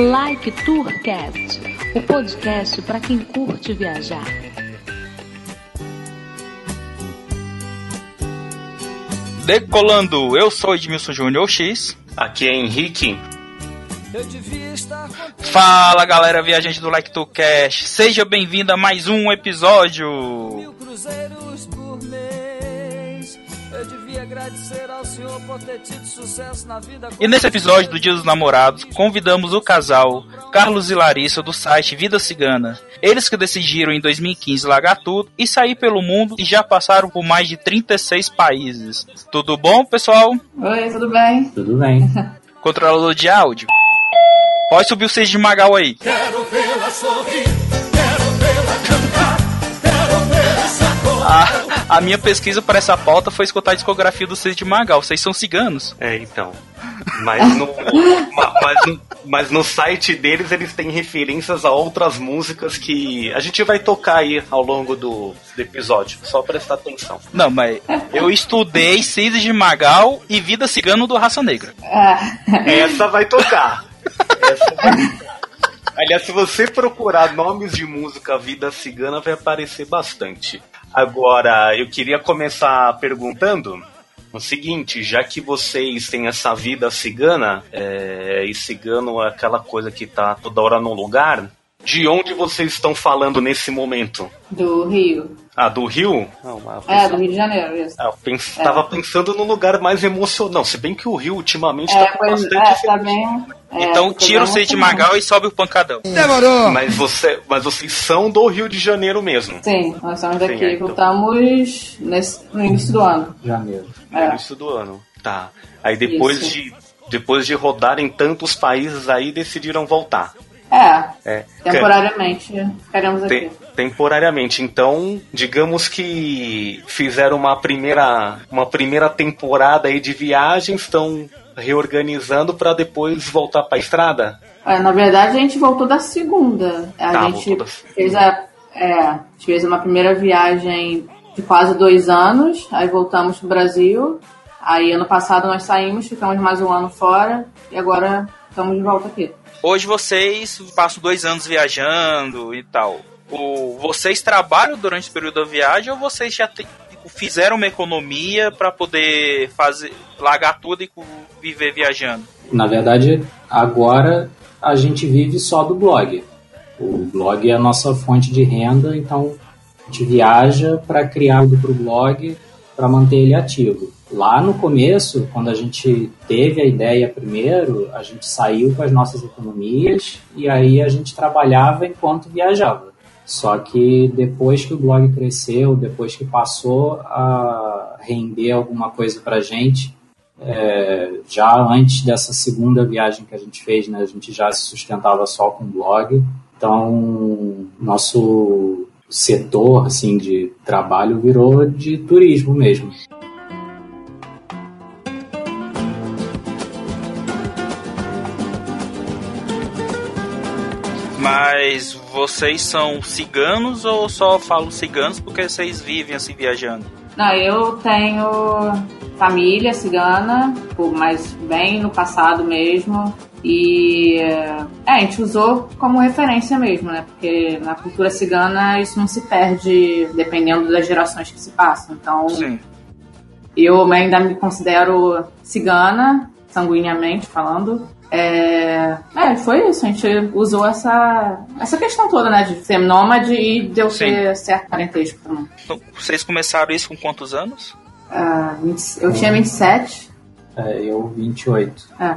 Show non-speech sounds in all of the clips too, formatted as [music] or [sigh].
Like Tourcast, o podcast para quem curte viajar. Decolando, eu sou Edmilson Júnior X. Aqui é Henrique. Fala galera viajante do Like to Cash, seja bem-vindo a mais um episódio. Mil cruzeiros agradecer ao senhor por ter tido sucesso na vida. E nesse episódio do Dia dos Namorados, convidamos o casal Carlos e Larissa do site Vida Cigana. Eles que decidiram em 2015 largar tudo e sair pelo mundo e já passaram por mais de 36 países. Tudo bom, pessoal? Oi, tudo bem? Tudo bem. [laughs] Controlador de áudio. Pode subir o Seis de Magal aí. Quero vê-la sorrir, quero vê-la cantar, quero vê-la a, a minha pesquisa para essa pauta foi escutar a discografia do Seis de Magal. Vocês são ciganos. É, então. Mas no, mas, mas no site deles eles têm referências a outras músicas que a gente vai tocar aí ao longo do, do episódio. Só prestar atenção. Não, mas eu estudei Seis de Magal e Vida Cigano do Raça Negra. Essa vai tocar. Aliás, se você procurar nomes de música Vida Cigana, vai aparecer bastante. Agora, eu queria começar perguntando o seguinte, já que vocês têm essa vida cigana, é, e cigano é aquela coisa que tá toda hora no lugar, de onde vocês estão falando nesse momento? Do Rio. Ah, do Rio? Não, é, do Rio de Janeiro, isso. Ah, eu pens... é. tava pensando no lugar mais emocional, se bem que o Rio ultimamente é, tá com bastante... É, tá bem... É, então tira o Seio de Magal e sobe o pancadão. Demorou! Mas, você, mas vocês são do Rio de Janeiro mesmo? Sim, nós somos daqui. Sim, é, então. Voltamos nesse, no início do ano. Janeiro. No é. início do ano, tá. Aí depois de, depois de rodarem tantos países aí, decidiram voltar. É, é. temporariamente ficaremos aqui. Tem, temporariamente. Então, digamos que fizeram uma primeira, uma primeira temporada aí de viagem, estão reorganizando para depois voltar para a estrada? É, na verdade, a gente voltou da segunda. A tá, gente da... fez a, é, a gente fez uma primeira viagem de quase dois anos, aí voltamos para o Brasil. Aí ano passado nós saímos, ficamos mais um ano fora e agora estamos de volta aqui. Hoje vocês passam dois anos viajando e tal. O, vocês trabalham durante o período da viagem ou vocês já te, fizeram uma economia para poder fazer largar tudo e viver viajando? Na verdade, agora a gente vive só do blog. O blog é a nossa fonte de renda, então a gente viaja para criar algo para o blog para manter ele ativo. Lá no começo, quando a gente teve a ideia primeiro, a gente saiu com as nossas economias e aí a gente trabalhava enquanto viajava. Só que depois que o blog cresceu, depois que passou a render alguma coisa para gente, é, já antes dessa segunda viagem que a gente fez, né, a gente já se sustentava só com o blog. Então, nosso setor assim de trabalho virou de turismo mesmo. Mas vocês são ciganos ou só falam ciganos porque vocês vivem assim viajando? Não, eu tenho família cigana, mas bem no passado mesmo. E é, a gente usou como referência mesmo, né? Porque na cultura cigana isso não se perde dependendo das gerações que se passam. Então, Sim. eu ainda me considero cigana, sanguineamente falando. É, é, foi isso. A gente usou essa, essa questão toda, né? De ser nômade e de eu ser certo parentesco também. Então, vocês começaram isso com quantos anos? Ah, 20, eu tinha 27. É, eu 28. É.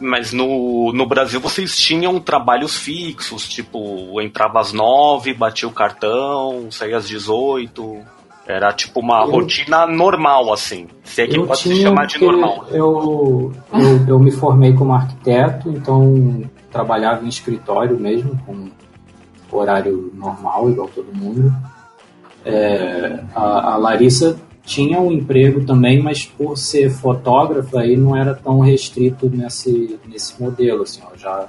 Mas no, no Brasil vocês tinham trabalhos fixos, tipo, entrava às 9, batia o cartão, saía às 18. Era tipo uma eu, rotina normal, assim. Se é que pode se chamar de normal. Eu, eu, eu me formei como arquiteto, então trabalhava em escritório mesmo, com horário normal, igual todo mundo. É, a, a, Larissa tinha um emprego também, mas por ser fotógrafa aí não era tão restrito nesse, nesse modelo, assim, ó, já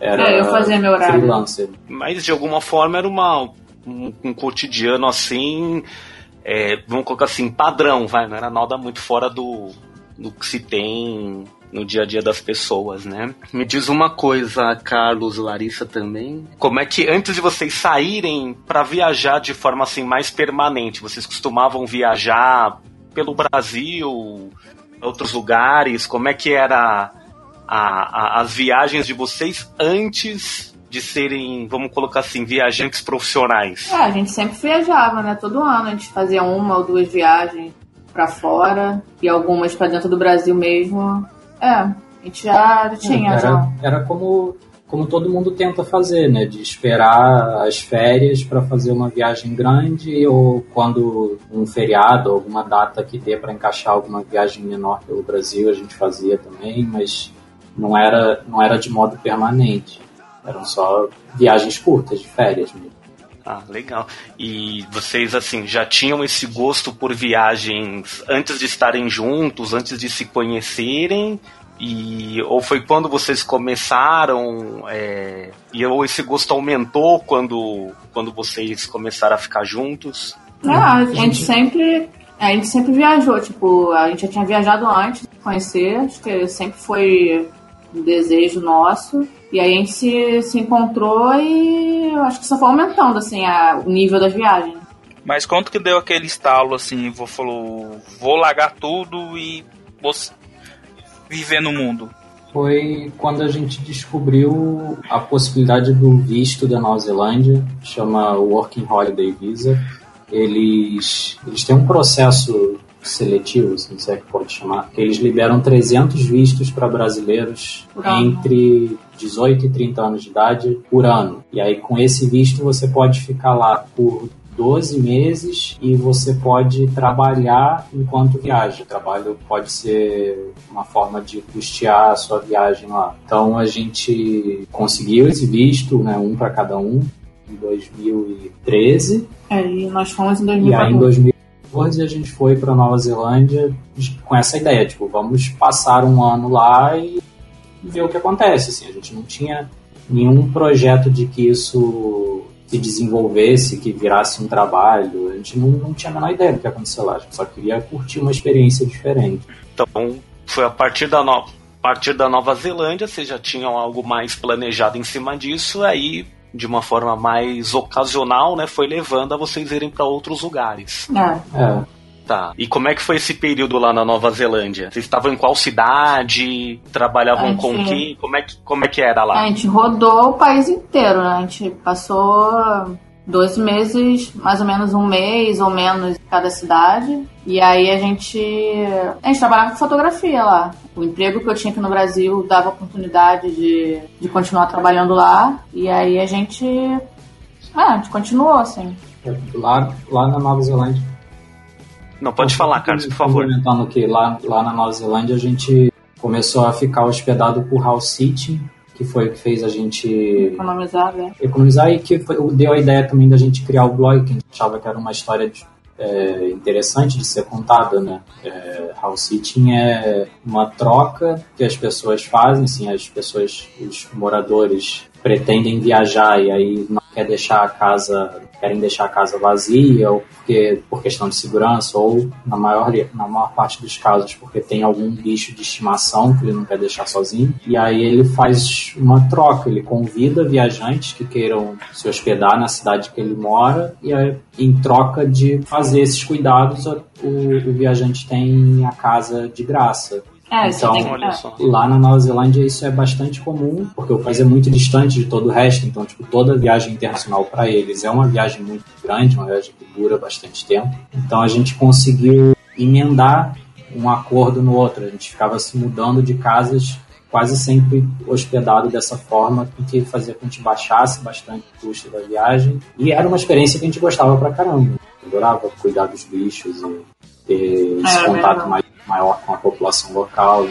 era é, eu fazia meu horário. freelancer. Mas de alguma forma era uma, um, um cotidiano assim é, vamos colocar assim, padrão, vai, não era nada muito fora do, do que se tem no dia a dia das pessoas, né? Me diz uma coisa, Carlos, Larissa também. Como é que antes de vocês saírem para viajar de forma assim mais permanente, vocês costumavam viajar pelo Brasil, outros lugares? Como é que era a, a, as viagens de vocês antes de serem, vamos colocar assim, viajantes profissionais? É, a gente sempre viajava, né? Todo ano a gente fazia uma ou duas viagens para fora e algumas para dentro do Brasil mesmo. É, a gente já tinha. Era, já. era como, como todo mundo tenta fazer, né? De esperar as férias para fazer uma viagem grande ou quando um feriado, alguma data que dê para encaixar alguma viagem menor pelo Brasil, a gente fazia também, mas não era, não era de modo permanente. Eram só viagens curtas, de férias mesmo. Ah, legal. E vocês, assim, já tinham esse gosto por viagens antes de estarem juntos, antes de se conhecerem? E, ou foi quando vocês começaram, é, e ou esse gosto aumentou quando, quando vocês começaram a ficar juntos? Ah, a gente sempre. A gente sempre viajou, tipo, a gente já tinha viajado antes de conhecer, acho que sempre foi um desejo nosso. E aí a gente se, se encontrou e eu acho que só foi aumentando, assim, a, o nível das viagens. Mas quanto que deu aquele estalo, assim, vou, falou, vou largar tudo e vou viver no mundo? Foi quando a gente descobriu a possibilidade do visto da Nova Zelândia, chama Working Holiday Visa. Eles, eles têm um processo seletivo, se não sei que pode chamar, que eles liberam 300 vistos para brasileiros entre 18 e 30 anos de idade por ano. E aí, com esse visto, você pode ficar lá por 12 meses e você pode trabalhar enquanto viaja. O trabalho pode ser uma forma de custear a sua viagem lá. Então, a gente conseguiu esse visto, né, um para cada um, em 2013. É, e nós fomos em E aí, em 2014. 2014, a gente foi para Nova Zelândia com essa ideia, tipo, vamos passar um ano lá e ver o que acontece. Assim, a gente não tinha nenhum projeto de que isso se desenvolvesse, que virasse um trabalho. A gente não, não tinha a menor ideia do que ia acontecer lá. A gente só queria curtir uma experiência diferente. Então, foi a partir da, no... a partir da Nova Zelândia, vocês já tinham algo mais planejado em cima disso, aí, de uma forma mais ocasional, né, foi levando a vocês irem para outros lugares. É. É, Tá. E como é que foi esse período lá na Nova Zelândia? Vocês estavam em qual cidade? Trabalhavam A com gente- quem? Como é que, como é que era lá? A gente rodou o país inteiro, né? A gente passou 12 meses, mais ou menos um mês ou menos em cada cidade. E aí a gente. A gente trabalhava com fotografia lá. O emprego que eu tinha aqui no Brasil dava oportunidade de, de continuar trabalhando lá. E aí a gente. Ah, a gente continuou, assim. lá, lá na Nova Zelândia. Não, pode falar, Carlos, por favor. Complementando que lá, lá na Nova Zelândia a gente começou a ficar hospedado por house sitting, que foi o que fez a gente Economizar, né? economizar e que foi, deu a ideia também da gente criar o blog, que a gente achava que era uma história de- é, interessante de ser contada, né? É, house sitting é uma troca que as pessoas fazem, assim, as pessoas, os moradores pretendem viajar e aí não quer deixar a casa, querem deixar a casa vazia ou porque por questão de segurança ou na maior na maior parte dos casos porque tem algum bicho de estimação que ele não quer deixar sozinho e aí ele faz uma troca, ele convida viajantes que queiram se hospedar na cidade que ele mora e aí, em troca de fazer esses cuidados o, o viajante tem a casa de graça. É, Então, tem que. É. Lá na Nova Zelândia isso é bastante comum, porque o país é muito distante de todo o resto, então tipo, toda viagem internacional para eles é uma viagem muito grande, uma viagem que dura bastante tempo. Então a gente conseguiu emendar um acordo no outro, a gente ficava se mudando de casas quase sempre hospedado dessa forma, o que fazia com que a gente baixasse bastante o custo da viagem. E era uma experiência que a gente gostava pra caramba. Eu adorava cuidar dos bichos e ter esse É, contato mesmo. mais, maior com a população local.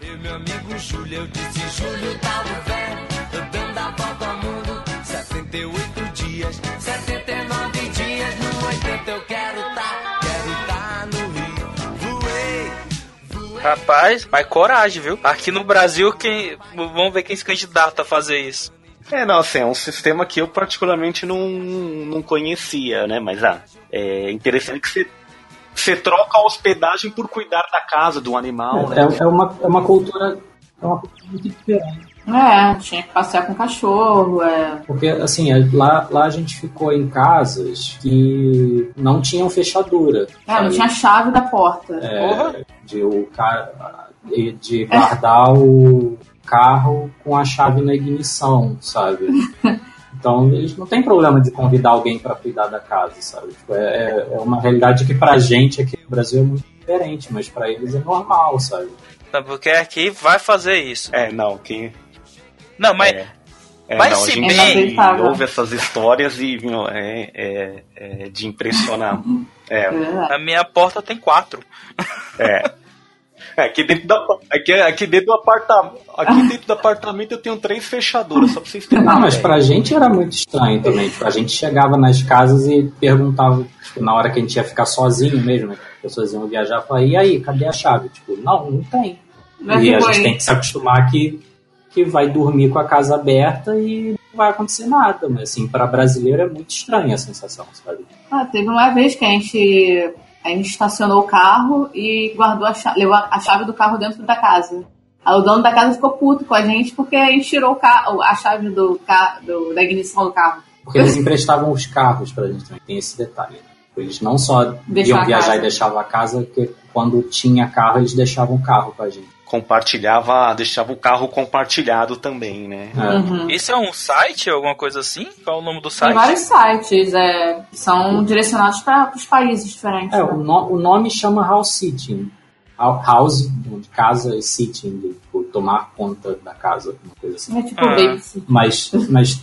E meu amigo Júlio, eu disse, Júlio, tá o velho, dando a volta ao mundo. 78 dias, 79 dias, no 80 eu quero tá, quero tá no Rio. Voei, Rapaz, mas coragem, viu? Aqui no Brasil, quem... vamos ver quem se candidata a fazer isso. É, não, assim, é um sistema que eu particularmente não, não conhecia, né? Mas, ah, é interessante que você você troca a hospedagem por cuidar da casa, do animal, né? É, é uma, é uma cultura é uma cultura muito diferente. É, tinha que passear com cachorro, é. Porque, assim, é, lá, lá a gente ficou em casas que não tinham fechadura. É, não tinha chave da porta. É, de, o cara, de- de guardar o carro com a chave na ignição, sabe? [laughs] Então, eles não tem problema de convidar alguém para cuidar da casa, sabe? Tipo, é, é- é uma realidade que pra gente aqui no Brasil é muito diferente, mas pra eles é normal, sabe? Não, Porque aqui vai fazer isso. É, não, quem. Não, mas É. É, Mas não, se a gente bem- ouve essas histórias e viu, é, é, é de impressionar. [laughs] É a minha porta tem quatro. é. [laughs] É, aqui dentro, da, aqui, aqui dentro do apartamento. Aqui dentro do apartamento eu tenho três fechaduras, só pra vocês terem Não, mas pra gente era muito estranho também. Tipo, a gente chegava nas casas e perguntava, tipo, na hora que a gente ia ficar sozinho mesmo, né? As pessoas iam viajar, falava, e aí, cadê a chave? Tipo, não, não tem. Mas e a gente tem que se acostumar que, que vai dormir com a casa aberta e não vai acontecer nada. Mas assim, para brasileiro é muito estranha a sensação, sabe? Ah, teve uma vez que a gente, a gente estacionou o carro e guardou a chave, levou a chave do carro dentro da casa. Aí o dono da casa ficou puto com a gente porque a gente tirou o carro, a chave do, do, da ignição do carro. Porque eles emprestavam os carros pra gente também, tem esse detalhe. Eles não só Deixar iam viajar casa. e deixavam a casa, porque quando tinha carro, eles deixavam o carro com a gente. Compartilhava, deixava o carro compartilhado também, né? É. Uhum. Isso é um site, alguma coisa assim? Qual é o nome do Tem site? vários sites é, são direcionados para os países diferentes. É, né? o, no- o nome chama house sitting. Hou- House, de casa, e sitting, de tipo, tomar conta da casa, uma coisa assim. É tipo Ah. babysit. Mas, mas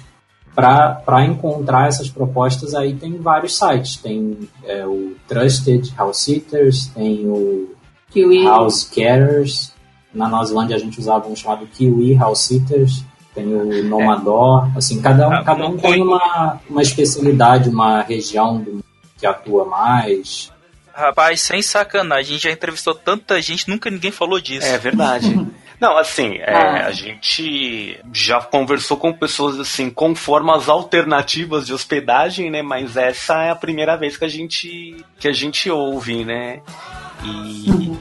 para encontrar essas propostas aí tem vários sites. Tem é, o Trusted House Sitters, tem o Kiwi. House Carers. Na Nova Zelândia a gente usava um chamado Kiwi House Sitters. Tem o Nomador. Assim, cada um, Ah, cada um tem uma, uma especialidade, uma região do- que atua mais. Rapaz, sem sacanagem, a gente já entrevistou tanta gente, nunca ninguém falou disso. É verdade. [laughs] Não, assim, é, Ah. a gente já conversou com pessoas assim com formas alternativas de hospedagem, né? Mas essa é a primeira vez que a gente que a gente ouve, né? E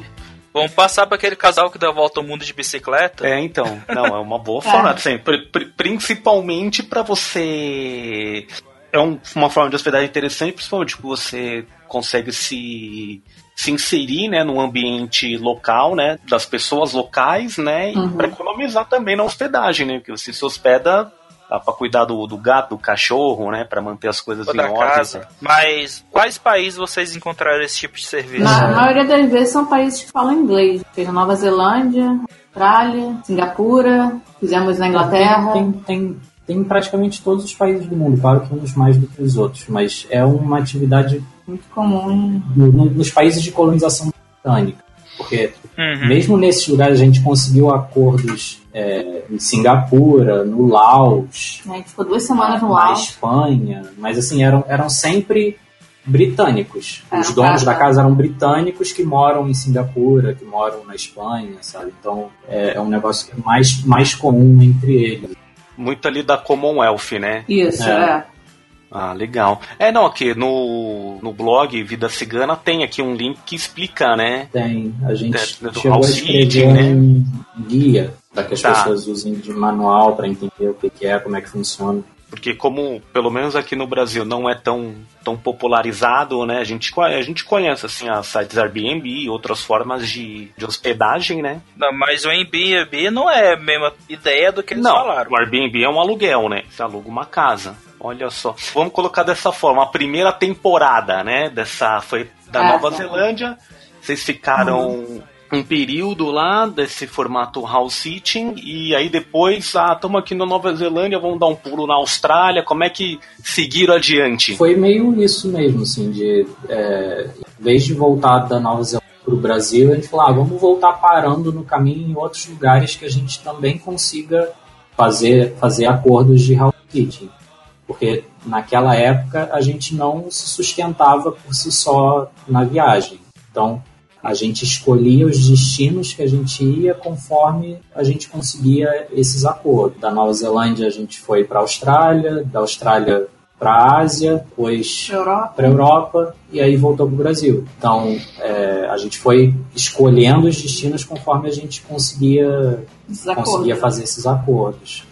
Vamos passar para aquele casal que dá a volta ao mundo de bicicleta. é, então, não, é uma boa [laughs] forma, assim, pri- pri- principalmente para você é um- uma forma de hospedagem interessante, principalmente porque você consegue se se inserir, né, no ambiente local, né, das pessoas locais, né, e Uhum. para economizar também na hospedagem, né, porque você se hospeda para cuidar do, do gato, do cachorro, né, para manter as coisas ou em ordem. casa. Mas quais países vocês encontraram esse tipo de serviço? Na maioria das vezes são países que falam inglês. Na Nova Zelândia, Austrália, Singapura, fizemos na Inglaterra. Tem, tem, tem em praticamente todos os países do mundo, claro que uns mais do que os outros, mas é uma atividade Muito comum. no- no- nos países de colonização britânica. Porque Uhum. mesmo nesses lugares a gente conseguiu acordos é, em Singapura, no Laos, A gente ficou duas semanas no na Laos. Espanha, mas assim, eram, eram sempre britânicos. É, Os donos tá. da casa eram britânicos que moram em Singapura, que moram na Espanha, sabe? Então é, é um negócio mais, mais comum entre eles. Muito ali da Commonwealth, né? Isso, É. é. Ah, legal. É, não, aqui no, no blog Vida Cigana tem aqui um link que explica, né? Tem, a gente É, chegou a escrever né? um guia para que as Tá. pessoas usem de manual para entender o que, que é, como é que funciona. Porque como, pelo menos aqui no Brasil, não é tão, tão popularizado, né? A gente, a gente conhece, assim, as sites Airbnb e outras formas de, de hospedagem, né? Não, mas o Airbnb não é a mesma ideia do que eles não, falaram. o Airbnb é um aluguel, né? Você aluga uma casa. Olha só. Vamos colocar dessa forma. A primeira temporada, né? Dessa foi da É, Nova tá. Zelândia. Vocês ficaram um período lá desse formato house sitting e aí depois, ah, estamos aqui na Nova Zelândia, vamos dar um pulo na Austrália. Como é que seguiram adiante? Foi meio isso mesmo, assim, de é, vez de voltar da Nova Zelândia para o Brasil, a gente falou, ah, vamos voltar parando no caminho em outros lugares que a gente também consiga fazer, fazer acordos de house sitting. Porque naquela época a gente não se sustentava por si só na viagem. Então a gente escolhia os destinos que a gente ia conforme a gente conseguia esses acordos. Da Nova Zelândia a gente foi para a Austrália, da Austrália para a Ásia, depois para a Europa e aí voltou para o Brasil. Então é, a gente foi escolhendo os destinos conforme a gente conseguia, conseguia fazer esses acordos.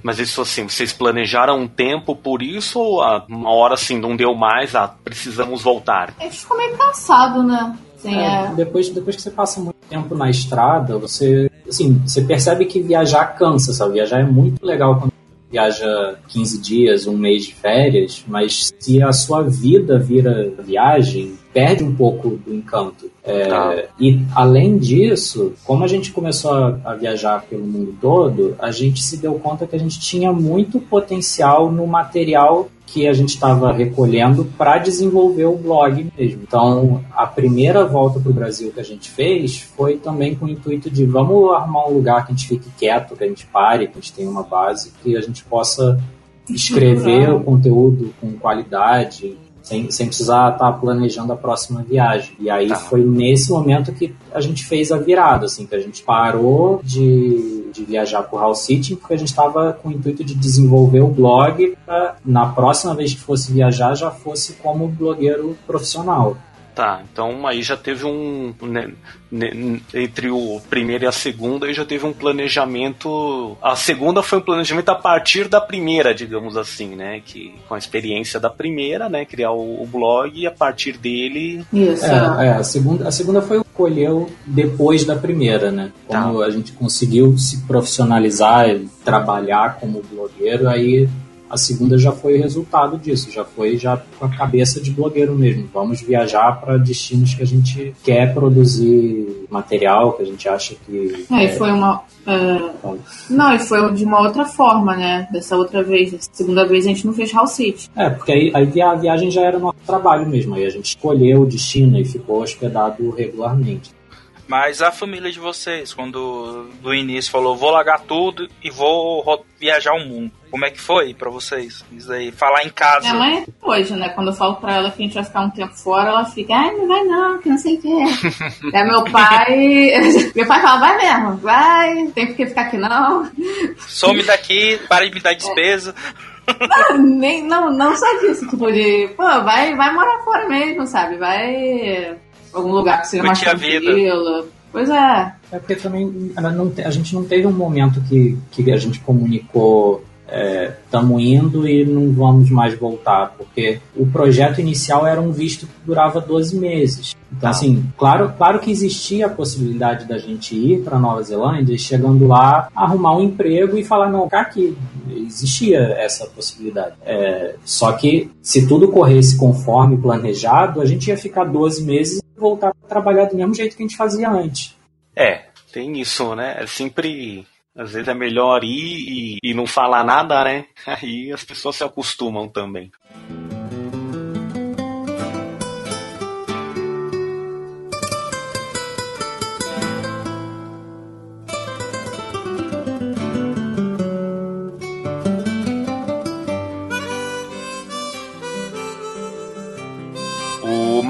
Mas isso assim, vocês planejaram um tempo por isso ou ah, uma hora assim não deu mais, ah, precisamos voltar? A gente ficou meio cansado, né? Assim, É, é. depois, depois que você passa muito tempo na estrada, você, assim, você percebe que viajar cansa, sabe? Viajar é muito legal quando viaja 15 dias, um mês de férias, mas se a sua vida vira viagem, perde um pouco do encanto. É, Tá. E além disso, como a gente começou a, a viajar pelo mundo todo, a gente se deu conta que a gente tinha muito potencial no material que a gente estava recolhendo para desenvolver o blog mesmo. Então, a primeira volta para o Brasil que a gente fez foi também com o intuito de vamos arrumar um lugar que a gente fique quieto, que a gente pare, que a gente tenha uma base, que a gente possa escrever o conteúdo com qualidade, sem, sem precisar estar planejando a próxima viagem. E aí Tá. foi nesse momento que a gente fez a virada, assim, que a gente parou de, de viajar por house sitting, porque a gente estava com o intuito de desenvolver o blog para na próxima vez que fosse viajar já fosse como blogueiro profissional. Tá, então aí já teve um. né, né, entre o primeiro e a segunda, aí já teve um planejamento. A segunda foi um planejamento a partir da primeira, digamos assim, né? Que com a experiência da primeira, né? Criar o, o blog e a partir dele. Isso. É, é, a, segunda, a segunda foi o que escolheu depois da primeira, né? Como a gente conseguiu se profissionalizar trabalhar como blogueiro, aí a segunda já foi o resultado disso, já foi já com a cabeça de blogueiro mesmo. Vamos viajar para destinos que a gente quer produzir material, que a gente acha que. É, e foi uma. é, Não, e foi de uma outra forma, né? Dessa outra vez. Dessa segunda vez a gente não fez House City. É, porque aí, aí a viagem já era nosso trabalho mesmo. Aí a gente escolheu o destino e ficou hospedado regularmente. Mas a família de vocês, quando do início falou, vou largar tudo e vou viajar o mundo. Como é que foi pra vocês? Isso aí, falar em casa. Minha mãe é hoje, né? Quando eu falo pra ela que a gente vai ficar um tempo fora, ela fica, ai, não vai não, que não sei o quê. Aí [laughs] meu pai. [laughs] meu pai fala, vai mesmo, vai, tem por que ficar aqui não. Some daqui, para de me dar despesa. [laughs] Nem, não, não só disso, tipo, de, pô, vai, vai morar fora mesmo, sabe? Vai algum lugar que seja mais tranquilo. Pois é. É porque também ela não te- a gente não teve um momento que, que a gente comunicou estamos indo e não vamos mais voltar, porque o projeto inicial era um visto que durava 12 meses. Então, assim, claro, claro que existia a possibilidade da gente ir para Nova Zelândia e chegando lá, arrumar um emprego e falar, não, cá aqui. Existia essa possibilidade. É, só que se tudo corresse conforme planejado, a gente ia ficar 12 meses voltar a trabalhar do mesmo jeito que a gente fazia antes. É, tem isso, né? É sempre. Às vezes é melhor ir e, e não falar nada, né? [laughs] Aí as pessoas se acostumam também.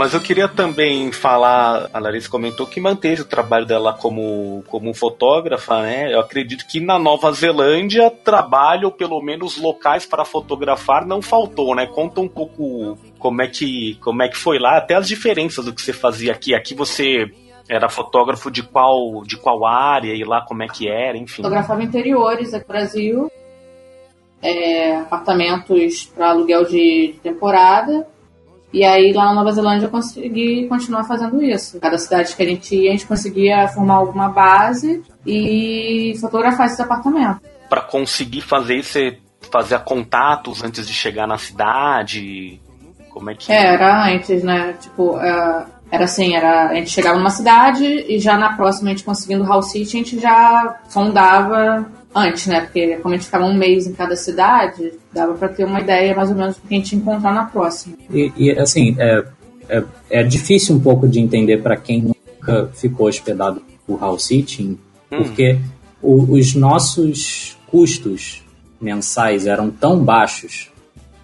Mas eu queria também falar, a Larissa comentou que manteve o trabalho dela como, como fotógrafa, né? Eu acredito que na Nova Zelândia trabalho, ou pelo menos locais para fotografar, não faltou, né? Conta um pouco como é que, como é que foi lá, até as diferenças do que você fazia aqui. Aqui você era fotógrafo de qual, de qual área e lá como é que era, enfim. Fotografava interiores aqui no Brasil, é, apartamentos para aluguel de temporada. E aí lá na Nova Zelândia eu consegui continuar fazendo isso. Cada cidade que a gente ia, a gente conseguia formar alguma base e fotografar esses apartamentos. Para conseguir fazer isso, você fazia contatos antes de chegar na cidade? Como é que É, era antes, né? Tipo, é, era assim, era, a gente chegava numa cidade e já na próxima a gente conseguindo house city, a gente já sondava antes, né? Porque como a gente ficava um mês em cada cidade, dava pra ter uma ideia mais ou menos do que a gente ia encontrar na próxima. E, e, assim, é, é, é difícil um pouco de entender para quem nunca ficou hospedado por house sitting, porque o- os nossos custos mensais eram tão baixos,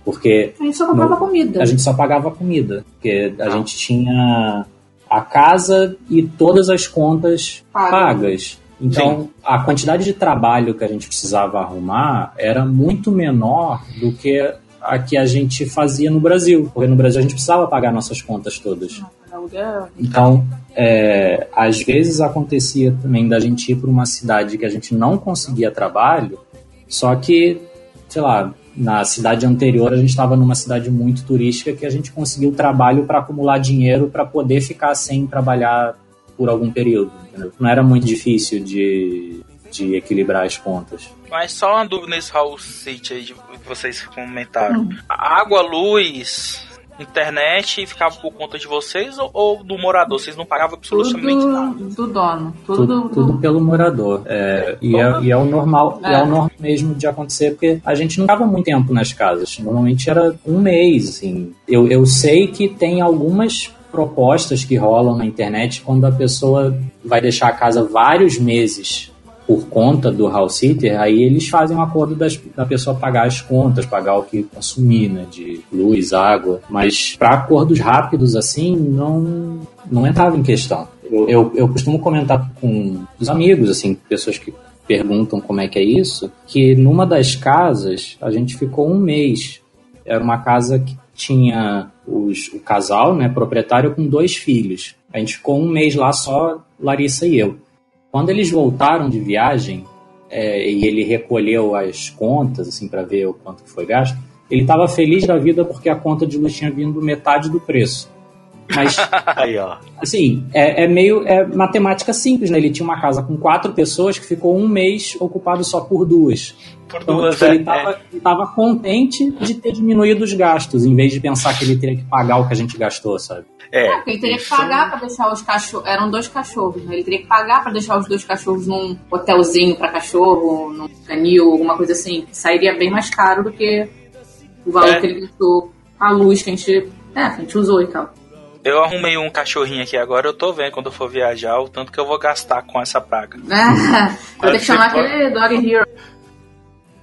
porque A gente só comprava No- comida. a gente só pagava comida, porque a gente tinha a casa e todas as contas Pagas. pagas. Então, a quantidade de trabalho que a gente precisava arrumar era muito menor do que a que a gente fazia no Brasil, porque no Brasil a gente precisava pagar nossas contas todas. Aluguel. Então, é, às vezes acontecia também da gente ir para uma cidade que a gente não conseguia trabalho, só que, sei lá, na cidade anterior a gente estava numa cidade muito turística que a gente conseguiu trabalho para acumular dinheiro para poder ficar sem trabalhar por algum período. Entendeu? Não era muito difícil de, de equilibrar as contas. Mas só uma dúvida nesse Hall City aí de, que vocês comentaram. Água, luz, internet ficava por conta de vocês ou, ou do morador? Vocês não pagavam absolutamente nada? Tudo do dono. Tudo, Tudo, tudo do... pelo morador. É, e, é, e é o normal, é É. o normal mesmo de acontecer, porque a gente não dava muito tempo nas casas. Normalmente era um mês, assim. Eu, eu sei que tem algumas propostas que rolam na internet quando a pessoa vai deixar a casa vários meses por conta do house sitter, aí eles fazem um acordo das, da pessoa pagar as contas, pagar o que consumir, né, de luz, água. Mas para acordos rápidos assim, não, não entrava em questão. Eu, eu, eu costumo comentar com os amigos, assim, pessoas que perguntam como é que é isso, que numa das casas a gente ficou um mês. Era uma casa que tinha os, o casal, né, proprietário, com dois filhos. A gente ficou um mês lá só, Larissa e eu. Quando eles voltaram de viagem é, e ele recolheu as contas, assim, para ver o quanto que foi gasto, ele estava feliz da vida porque a conta de luz tinha vindo metade do preço. Mas [laughs] Aí, ó. Assim, é, é meio é matemática simples, né? Ele tinha uma casa com quatro pessoas que ficou um mês ocupado só por duas. Por Então, duas, tipo, é, ele tava, ele tava contente de ter diminuído os gastos, em vez de pensar que ele teria que pagar o que a gente gastou, sabe? é. É, porque ele teria que pagar pra deixar os cachorros. Eram dois cachorros, né? Ele teria que pagar pra deixar os dois cachorros num hotelzinho pra cachorro, num canil, alguma coisa assim. Que sairia bem mais caro do que o valor É. que ele gastou, a luz que a gente. É, que a gente usou e tal. Eu arrumei um cachorrinho aqui agora, eu tô vendo quando eu for viajar o tanto que eu vou gastar com essa praga. [laughs] Vai ter que chamar aquele Dog Hero.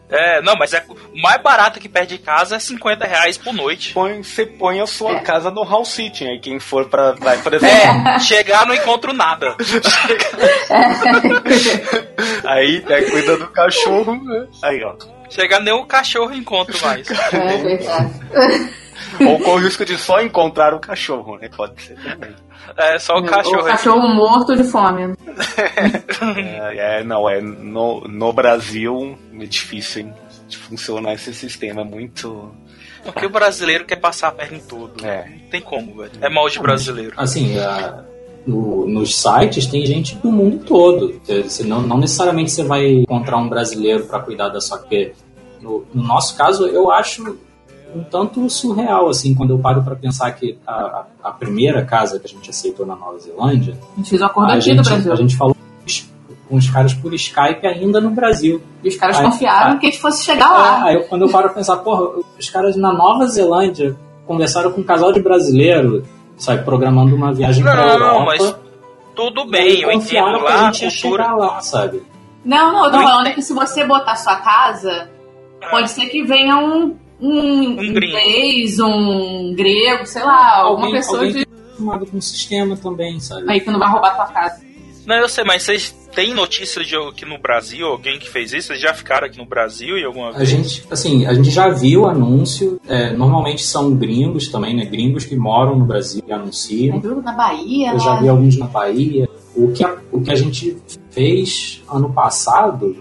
É, não, mas é o mais barato que perto de casa é 50 reais por noite. Põe, você põe a sua É. casa no house sitting. Aí quem for pra. Vai, por exemplo. É, [laughs] chegar não encontro nada. [laughs] Aí, aí cuida do cachorro. né? Aí, ó. Chegar nem o cachorro encontro mais. É verdade. [laughs] Ou com o risco de só encontrar o cachorro, né? Pode ser também. É só o cachorro. O cachorro morto de fome. É, é, não, é. No, no Brasil é difícil, hein? De funcionar esse sistema. É muito. Porque o brasileiro quer passar a perna em tudo. É. Não tem como, velho. É mal de brasileiro. Assim, a- no- nos sites tem gente do mundo todo. Você não, não necessariamente você vai encontrar um brasileiro para cuidar da sua porque no, no nosso caso, eu acho um tanto surreal, assim, quando eu paro para pensar que a, a- primeira casa que a gente aceitou na Nova Zelândia, A gente fez um acordo a aqui do gente, Brasil. a gente falou com os caras por Skype ainda no Brasil. E os caras Ai, confiaram que a gente fosse chegar lá. É, aí quando eu paro pra pensar, porra, os caras na Nova Zelândia conversaram com um casal de brasileiro, sabe, programando uma viagem pra Não, Europa. mas tudo bem, eu entendo que lá a a gente ia cultura. chegar lá, sabe? Não, não, eu tô Não falando que se você botar sua casa, pode ser que venha um, um, Um gringo. inglês, um grego, sei lá, alguma Alguém- pessoa alguém de... Acostumado com o sistema também, sabe? aí que não vai roubar tua casa. Não, eu sei, mas vocês têm notícia de aqui no Brasil, alguém que fez isso? Vocês já ficaram aqui no Brasil e alguma A vez? gente, assim, a gente já viu anúncio, é, normalmente são gringos também, né? Gringos que moram no Brasil e anunciam. Na Bahia, Eu já vi alguns na Bahia. O que a, o que a gente fez ano passado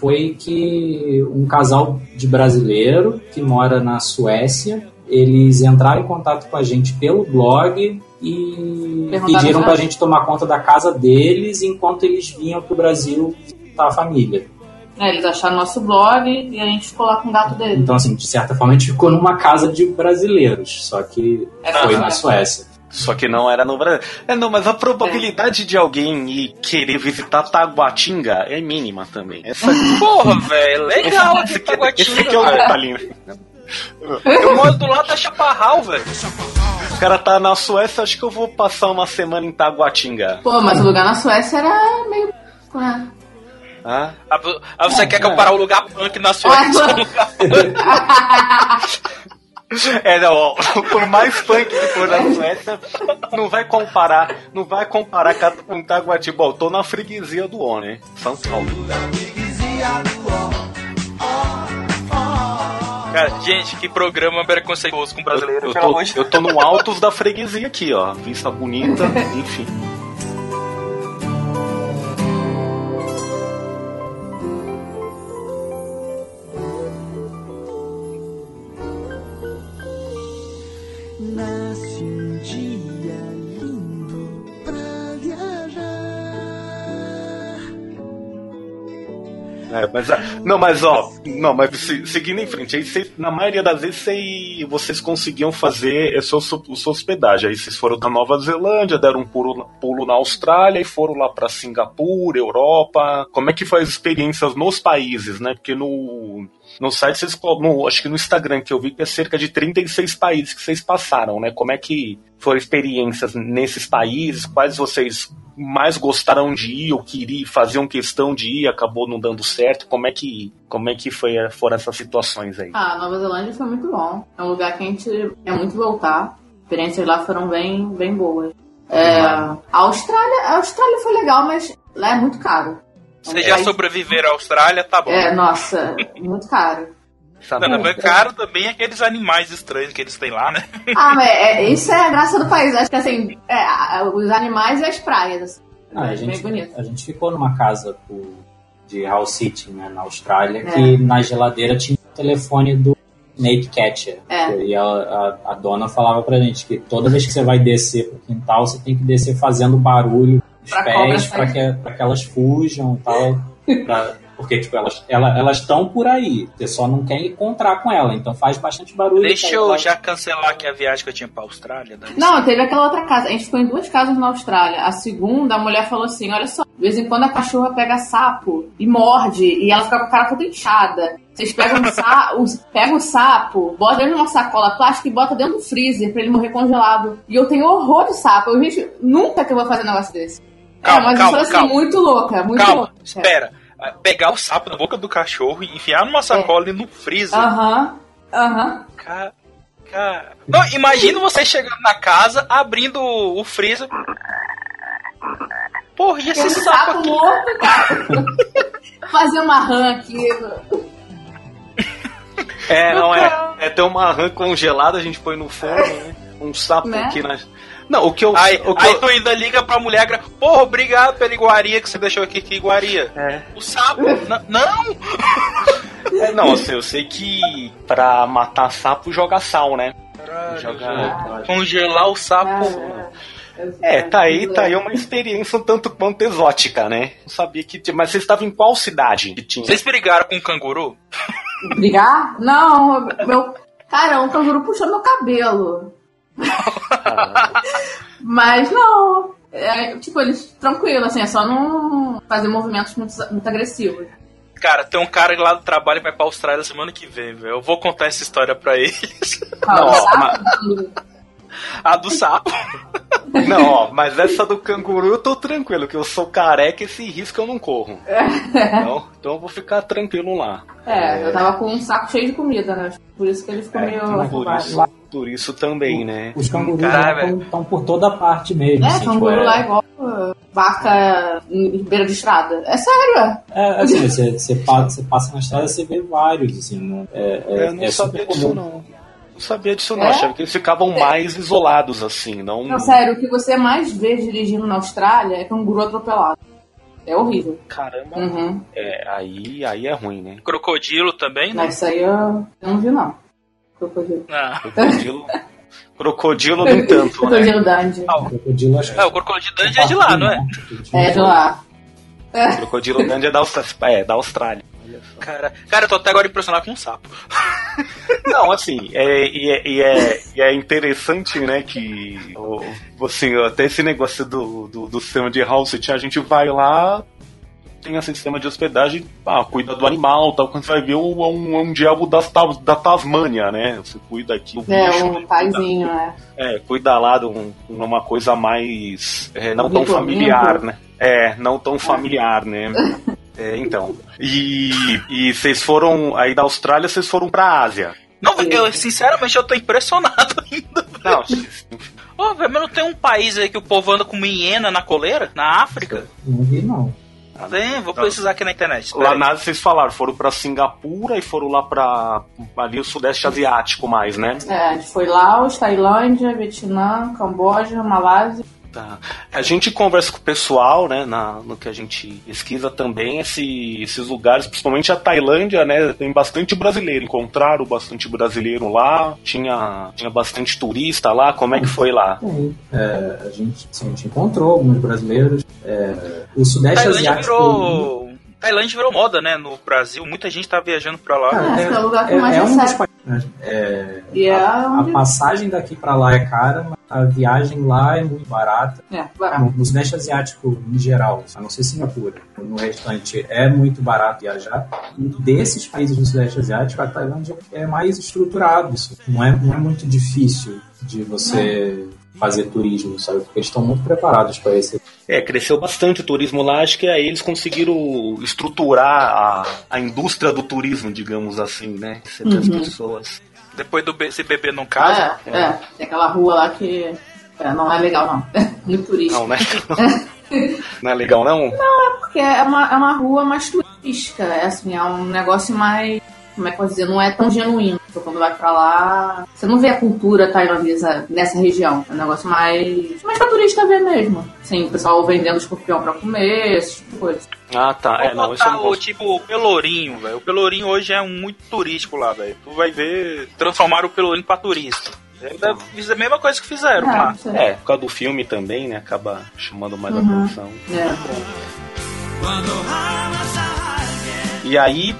foi que um casal de brasileiro que mora na Suécia, eles entraram em contato com a gente pelo blog e pediram já? pra gente tomar conta da casa deles enquanto eles vinham pro Brasil visitar a família. É, eles acharam nosso blog e a gente ficou lá com o gato dele. Então, assim, de certa forma, a gente ficou numa casa de brasileiros, só que É foi na Suécia. Só que não era no Brasil. É, não, mas a probabilidade de alguém ir querer visitar Taguatinga é mínima também. Essa, [laughs] Porra, velho, legal esse esse aqui é o Taguatinga, detalhe. Eu moro do lado da Chaparral, velho. O cara tá na Suécia, acho que eu vou passar uma semana em Taguatinga. Pô, mas o lugar na Suécia era meio... É. Ah, Ah, ah, você quer comparar o lugar punk na Suécia lugar [laughs] [laughs] [laughs] É, não, ó, por mais punk que for na Suécia, não vai comparar, não vai comparar com Taguatinga. Bom, tô na freguesia do O, né? São Paulo. Cara, gente, que programa preconceituoso com brasileiro, Eu tô, eu tô no altos da freguesia aqui, ó. Vista bonita, enfim. Mas, ah, não, mas ó, não, mas se- seguindo em frente, aí na maioria das vezes vocês, vocês conseguiam fazer sua, sua hospedagem. Aí vocês foram da Nova Zelândia, deram um pulo, pulo na Austrália e foram lá pra Singapura, Europa. Como é que foi as experiências nos países, né? Porque no, no site vocês, no, acho que no Instagram que eu vi que é cerca de 36 países que vocês passaram, né? Como é que foram experiências nesses países? Quais vocês mais gostaram de ir ou queriam, faziam questão de ir, acabou não dando certo? Como é que, como é que foi, foram essas situações aí? Ah, Nova Zelândia foi muito bom. É um lugar que a gente quer muito voltar. As experiências lá foram bem, bem boas. É, a Austrália, a Austrália foi legal, mas lá é muito caro. Vocês já Aí- sobreviveram à Austrália, tá bom. É, nossa, muito caro. Sabe? Não, não, é caro também aqueles animais estranhos que eles têm lá, né? [laughs] Ah, mas é, isso é a graça do país. Acho que assim, é, os animais e as praias. assim. Ah, a, gente, bonito. a gente ficou numa casa por- de house sitting, né, na Austrália, É. que na geladeira tinha o telefone do Snake Catcher. É. E a, a, a dona falava pra gente que toda vez que você vai descer pro quintal, você tem que descer fazendo barulho Pra pés pra que, pra que elas fujam e tal. pra- porque, tipo, elas ela- elas estão por aí. Você só não quer encontrar com ela. Então faz bastante barulho. Deixa pra- eu já cancelar aqui a viagem que eu tinha pra Austrália. Não, teve aquela outra casa. A gente ficou em duas casas na Austrália. A segunda, a mulher falou assim: olha só, de vez em quando a cachorra pega sapo e morde, e ela fica com a cara toda inchada. Vocês pegam o, sa [laughs] o, pegam o sapo, bota dentro de uma sacola plástica e bota dentro do freezer pra ele morrer congelado. E eu tenho horror de sapo. Eu, gente, nunca que eu vou fazer um negócio desse. Calma, é, mas calma, eu sou assim, calma. muito louca, muito Calma, louca. espera. Ah, Pegar o sapo na boca do cachorro e enfiar numa sacola e no freezer. Aham, aham. Ca- ca- Não, imagina você chegando na casa, abrindo o freezer. Porra, e esse um sapo sapo aqui? morto, cara. [laughs] Fazer uma rã aqui. É, não é. É ter uma rã congelada, a gente põe no forno, né? Um sapo Né? aqui na. Não, o que eu. Aí, o que aí eu- tu ainda liga pra mulher, porra, obrigado pela iguaria que você deixou aqui, que iguaria. É. O sapo, não! É, não, assim, eu sei que pra matar sapo joga sal, né? Caralho, Joga- Congelar o sapo. É, tá aí, tá aí uma experiência um tanto quanto exótica, né? Não sabia que tinha. Mas vocês estavam em qual cidade que tinha? Vocês brigaram com o canguru? Brigar? Não, meu. Cara, um canguru puxou meu cabelo. [laughs] Mas não. É, tipo, eles tranquilo, assim, é só não fazer movimentos muito, muito agressivos. Cara, tem um cara lá do trabalho que vai pra Austrália semana que vem, velho. Eu vou contar essa história pra eles. Fala, [laughs] Não, sabe? A do sapo. Não, ó, mas essa do canguru eu tô tranquilo, que eu sou careca e esse risco eu não corro. Então, então eu vou ficar tranquilo lá. É, eu tava com um saco cheio de comida, né? Por isso que ele ficou É, meio. por, isso, por isso também, né? Os cangurus estão por toda parte mesmo. É, assim, tipo, canguru é- lá igual uh, vaca em beira de estrada. É sério, É, assim, você, você, passa, você passa na estrada você vê vários, assim, não- é, é, Eu não é sabia disso não. Não sabia disso não. É? Achava que eles ficavam mais isolados, assim, não. Não, sério, o que você mais vê dirigindo na Austrália é canguru atropelado. É horrível. Caramba. Uhum. É, aí, aí é ruim, né? Crocodilo também, né? Mas isso aí eu não vi, não. Crocodilo. Ah. Crocodilo. [laughs] crocodilo nem tanto, né? Crocodilo Dandy. Crocodilo, acho que É, o crocodilo Dundee é de lá, não é? É, de lá. Crocodilo grande é da Austrália. É, da Austrália. Cara, cara, eu tô até agora impressionado com um sapo. [laughs] Não, assim, é, e, é, e, é, e é interessante, né, que assim, até esse negócio do, do, do sistema de house a gente vai lá, tem esse sistema de hospedagem, ah, cuida do animal, tal, quando você vai ver é um, é um diabo das, da Tasmânia, né? Você cuida aqui do É, bicho, um paizinho, né? é, cuida lá de um- uma coisa mais é, não tão familiar, né? É, não tão familiar, né? [laughs] É, então. E, e vocês foram aí da Austrália, vocês foram pra Ásia. Não, eu sinceramente eu tô impressionado [laughs] ainda. Não, Ô, velho, mas não tem um país aí que o povo anda com hiena na coleira? Na África? Não vi, não. Tem, vou precisar aqui na internet. Lá na Ásia vocês falaram, foram pra Singapura e foram lá pra ali o Sudeste Asiático mais, né? É, a gente foi Laos, Tailândia, Vietnã, Camboja, Malásia. Tá. A gente conversa com o pessoal, né, na, no que a gente pesquisa também, esse, esses lugares, principalmente a Tailândia, né, tem bastante brasileiro. Encontraram bastante brasileiro lá, tinha, tinha bastante turista lá, como é que foi lá? Tem. É, a, gente, sim, a gente encontrou alguns brasileiros. É, o Sudeste Tailândia Asiático. virou. Tailândia virou moda, né? No Brasil, muita gente tá viajando pra lá. É, é o lugar que é, mais é um dos países. É, é a, a passagem daqui pra lá é cara, mas a viagem lá é muito barata. É, barato. No, no Sudeste Asiático, em geral, a não ser Singapura, no restante é muito barato viajar. E desses países do Sudeste Asiático, a Tailândia é mais estruturado. assim. Não, é, não é muito difícil de você fazer turismo, sabe? Porque eles estão muito preparados para esse. É, cresceu bastante o turismo lá, acho que aí eles conseguiram estruturar a, a indústria do turismo, digamos assim, né? Receber as pessoas. Depois do se beber não casa. É, é, Tem aquela rua lá que é, não é legal, não. [laughs] Muito turística. Não, né? [laughs] Não é legal, não? Porque é uma, é uma rua mais turística. É assim, é um negócio mais. Como é que eu posso dizer? Não é tão genuíno. Então, quando vai pra lá, você não vê a cultura tailandesa nessa região. É um negócio mais. mais pra turista ver mesmo. Sim, o pessoal vendendo escorpião pra comer, essas tipo coisas. Ah, tá. É, Vou não, isso eu não o tipo o Pelourinho, velho. O Pelourinho hoje é muito turístico lá, velho. Tu vai ver, transformaram o Pelourinho pra turista. É da- fiz a mesma coisa que fizeram É, lá. não sei. É, por causa do filme também, né? Acaba chamando mais Uhum. atenção. É. E aí,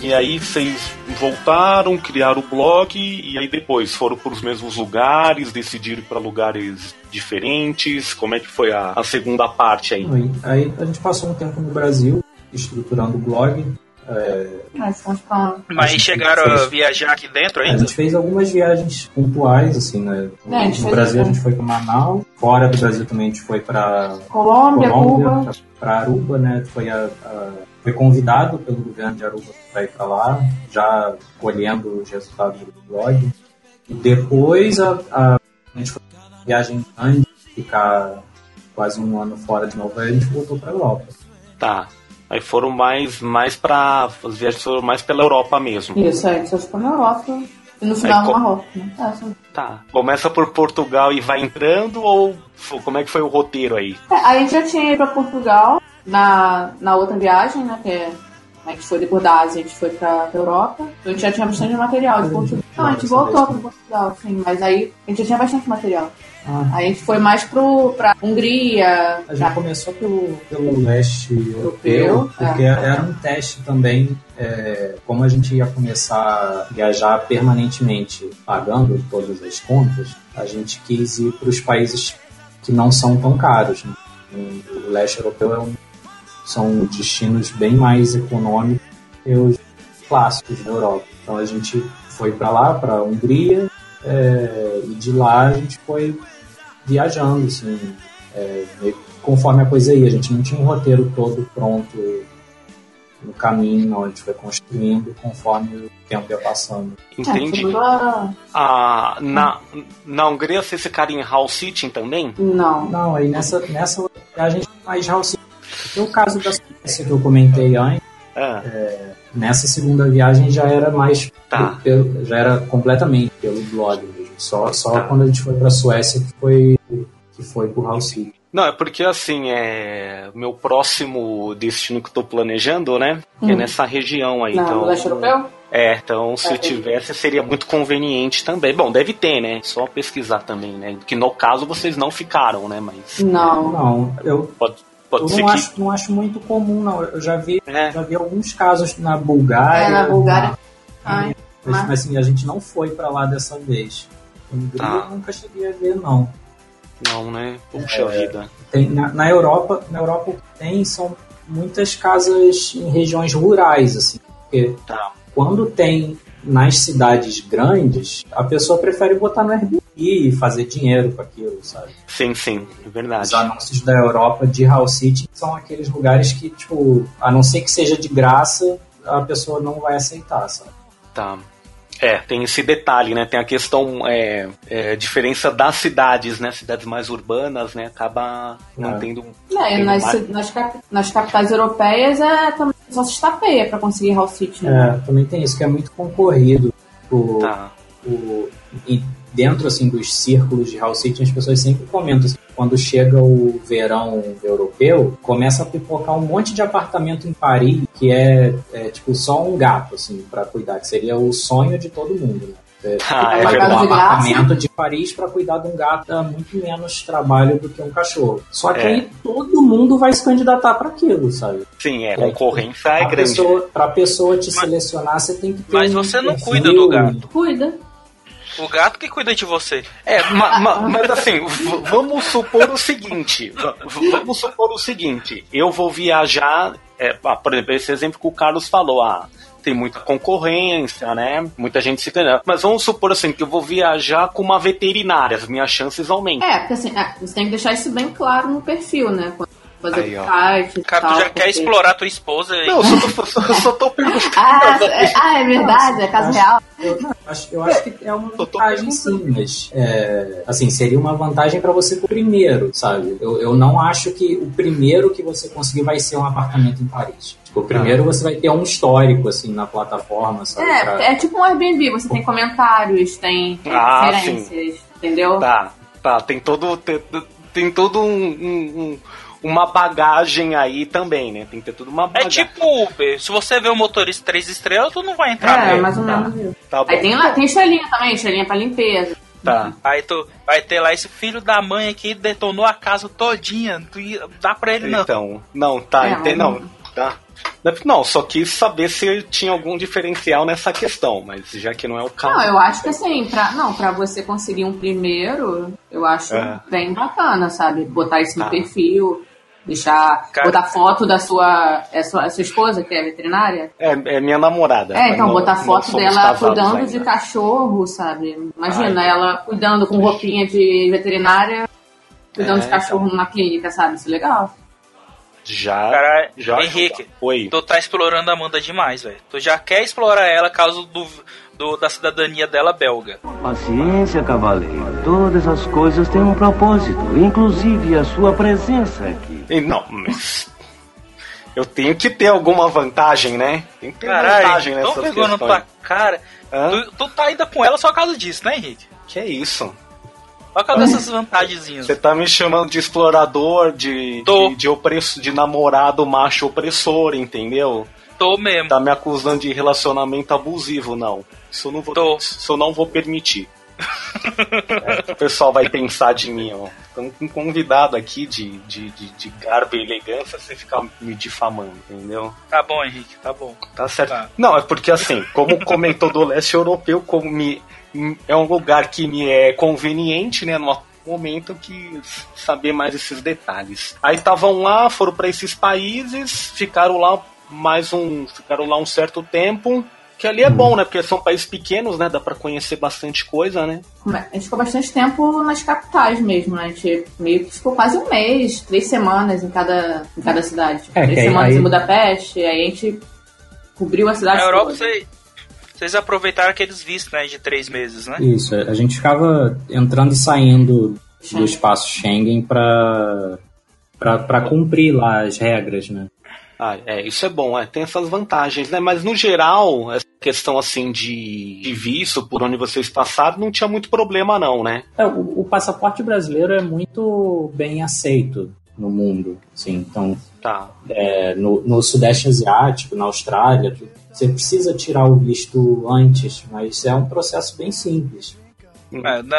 e aí vocês voltaram, criaram o blog e aí depois foram para os mesmos lugares, decidiram ir para lugares diferentes. Como é que foi a, a segunda parte aí? Aí, aí a gente passou um tempo no Brasil, estruturando o blog. É, Mas? Mas chegaram a fez- viajar aqui dentro a ainda? gente fez algumas viagens pontuais, assim, né? É, a gente no Brasil a gente foi para Manaus, fora do Brasil também a gente foi para Colômbia, Cuba. para Aruba, né? Foi, a, a- foi convidado pelo governo de Aruba para ir para lá, já colhendo os resultados do blog. E depois a, a, a gente foi uma viagem grande, ficar quase um ano fora de novo, aí a gente voltou para Europa. Tá. Aí foram mais, mais para as viagens foram mais pela Europa mesmo. Isso, aí, só ficou na Europa. E no final Aí, no co- Marrocos, né? É, só- Tá. Começa por Portugal e vai entrando ou como é que foi o roteiro aí? É, aí a gente já tinha ido pra Portugal na, na outra viagem, né? Que é, a gente foi depois da Ásia, a gente foi pra, pra Europa. Então a gente já tinha bastante material de Portugal. Não, a gente voltou pra Portugal, sim, mas aí a gente já tinha bastante material. Ah, Aí a gente foi mais pro, pra Hungria, A pra gente começou pelo, pelo leste europeu, Europeu, porque é. era um teste também, é, como a gente ia começar a viajar permanentemente pagando todas as contas, a gente quis ir para os países que não são tão caros. né? O leste europeu é um- são destinos bem mais econômicos que os clássicos da Europa. Então a gente foi para lá, para a Hungria, é, e de lá a gente foi viajando, assim, é, conforme a coisa ia. A gente não tinha um roteiro todo pronto no caminho, não. A gente foi construindo conforme o tempo ia passando. É, Entendi. foi lá- Ah, na, na Hungria vocês ficaram em Hall City também? Não. Não, aí nessa, nessa viagem mais house. Porque o caso da Suécia que eu comentei antes, Ah, nessa segunda viagem já era mais Tá. pelo- já era completamente pelo blog mesmo. Só, só Tá. quando a gente foi pra Suécia que foi que foi pro House City. Não, é porque assim, é meu próximo destino que eu tô planejando, né? É Hum. nessa região aí. Então, no leste europeu? É, então se É, eu tivesse seria muito conveniente também. Bom, deve ter, né? Só pesquisar também, né? Que no caso vocês não ficaram, né? Mas Não. Não, eu, pode, pode eu ser não, que. acho, não acho muito comum, não. Eu já vi, É, já vi alguns casos na Bulgária. É, na Bulgária. Ai, Mas, mas- assim, a gente não foi pra lá dessa vez. Hungria Tá. eu nunca cheguei a ver, não. não, né? Puxa É. vida. Tem, na, na Europa, na Europa o que tem são muitas casas em regiões rurais, assim. Porque Tá. quando tem nas cidades grandes, a pessoa prefere botar no Airbnb e fazer dinheiro com aquilo, sabe? Sim, sim, é verdade. Os anúncios da Europa de House City são aqueles lugares que, tipo, a não ser que seja de graça, a pessoa não vai aceitar, sabe? Tá. É, tem esse detalhe, né? Tem a questão, é, é, diferença das cidades, né? Cidades mais urbanas, né? Acaba não É. tendo. É, tendo nas, mais- nas, cap- nas capitais europeias é também só se estapeia pra conseguir House City, né? É, também tem isso, que é muito concorrido. O, Tá. o- e dentro assim dos círculos de House City, as pessoas sempre comentam assim, quando chega o verão europeu, começa a pipocar um monte de apartamento em Paris que é, é, tipo só um gato assim para cuidar, que seria o sonho de todo mundo. Né? É, Ah, é verdade. um apartamento de Paris para cuidar de um gato dá muito menos trabalho do que um cachorro. Só que É. aí todo mundo vai se candidatar para aquilo, sabe? Sim, é, É, concorrência é Pra grande. pessoa, pra pessoa te selecionar, você tem que ter. Mas um você não perfil- cuida do gato. Cuida. O gato que cuida de você. É, ma- ma- mas assim, vamos supor o seguinte. Vamos supor o seguinte. Eu vou viajar, é, ah, por exemplo, esse exemplo que o Carlos falou, ah, tem muita concorrência, né? Muita gente se candidato. Mas vamos supor assim, que eu vou viajar com uma veterinária, as minhas chances aumentam. É, porque assim, é, você tem que deixar isso bem claro no perfil, né? Quando fazer Aí, ó. o site e Cara, tal, tu já quer porque- explorar tua esposa e Não, eu só tô, [laughs] só, só tô perguntando. Ah, é, ah, é verdade, é caso real. Eu acho, eu acho que é uma vantagem sim, mas é, assim, seria uma vantagem para você pro primeiro, sabe? Eu, eu não acho que o primeiro que você conseguir vai ser um apartamento em Paris. Tipo, o primeiro você vai ter um histórico assim na plataforma, sabe? É, pra- é tipo um Airbnb, você tem comentários, tem Ah, referências, entendeu? Tá, tá, tem todo. Tem, tem todo um, um- um- uma bagagem aí também, né? Tem que ter tudo uma É bagagem. tipo Uber. Se você vê o motorista três estrelas, tu não vai entrar É, nele. mais ou tá. menos. Tá bom. Aí tem lá, tem estrelinha também, estrelinha pra limpeza. Tá. Aí tu vai ter lá esse filho da mãe aqui detonou a casa todinha. Tu dá pra ele não. Então, não, tá, É, ente- mas não, tá. Não, só quis saber se tinha algum diferencial nessa questão, mas já que não é o caso. Não, eu acho que assim, pra, não, pra você conseguir um primeiro, eu acho É. bem bacana, sabe? Botar isso no Tá. perfil, deixar. Cara- botar foto da sua. É sua, é sua esposa, que é veterinária? É, é minha namorada. É, então, não- botar não foto dela cuidando ainda. de cachorro, sabe? Imagina Ai. ela cuidando com roupinha de veterinária, cuidando É, de cachorro numa clínica, sabe? Isso é legal. Já, Cara, já Henrique, ajuda. Oi. tu tá explorando a Amanda demais, velho. Tu já quer explorar ela caso do, do- da cidadania dela belga. Paciência, cavaleiro. Todas as coisas têm um propósito, inclusive a sua presença aqui. E Não, mas. Eu tenho que ter alguma vantagem, né? Tem que ter Caralho, vantagem tão nessas vergonha na questões. tua cara. Tu, tu tá ainda com ela só por causa disso, né, Henrique? Que é isso? Só por causa dessas vantagenzinhas. Você tá me chamando de explorador, de, Tô. de, de, opresso, de namorado macho opressor, entendeu? Tô mesmo. Tá me acusando de relacionamento abusivo, não. Isso eu não vou, Tô. isso eu não vou permitir. [laughs] É, o pessoal vai pensar de mim, ó. Com um convidado aqui de, de, de, de garbo e elegância, você ficar me difamando, entendeu? Tá bom, Henrique, tá bom. Tá certo. Tá. Não, é porque assim, como comentou do leste europeu, como me, é um lugar que me é conveniente, né? No momento que saber mais esses detalhes. Aí estavam lá, foram para esses países, ficaram lá mais um, ficaram lá um certo tempo. Que ali é bom, né? Porque são países pequenos, né? Dá para conhecer bastante coisa, né? A gente ficou bastante tempo nas capitais mesmo, né? A gente meio que ficou quase um mês, três semanas em cada, em cada cidade. Tipo, É, três semanas aí- em Budapeste, aí a gente cobriu a cidade Na Europa, toda. vocês, aproveitaram aqueles vistos, né, de três meses, né? Isso, a gente ficava entrando e saindo do espaço Schengen para para cumprir lá as regras, né? Ah, é, isso é bom, é, tem essas vantagens, né? Mas no geral, essa questão assim de, de visto, por onde vocês passaram, não tinha muito problema, não, né? É, o, o passaporte brasileiro é muito bem aceito no mundo, assim, então Tá. é, no, no Sudeste Asiático, na Austrália, você precisa tirar o visto antes, mas é um processo bem simples. É, né?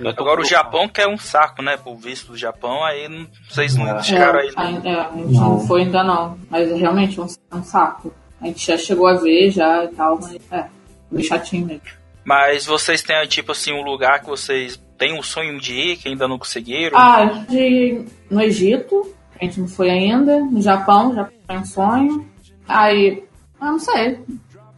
É Agora o. Japão que é um saco, né? Pro visto do Japão, aí não- vocês não É. chegaram aí. É, não. a, é, a gente não. Não. foi ainda não. Mas é realmente um, um saco. A gente já chegou a ver já e tal, mas é, meio chatinho mesmo. Mas vocês têm, tipo assim, um lugar que vocês têm um sonho de ir, que ainda não conseguiram? Ah, de, no Egito, a gente não foi ainda. No Japão, já foi um sonho. Aí, ah, não sei.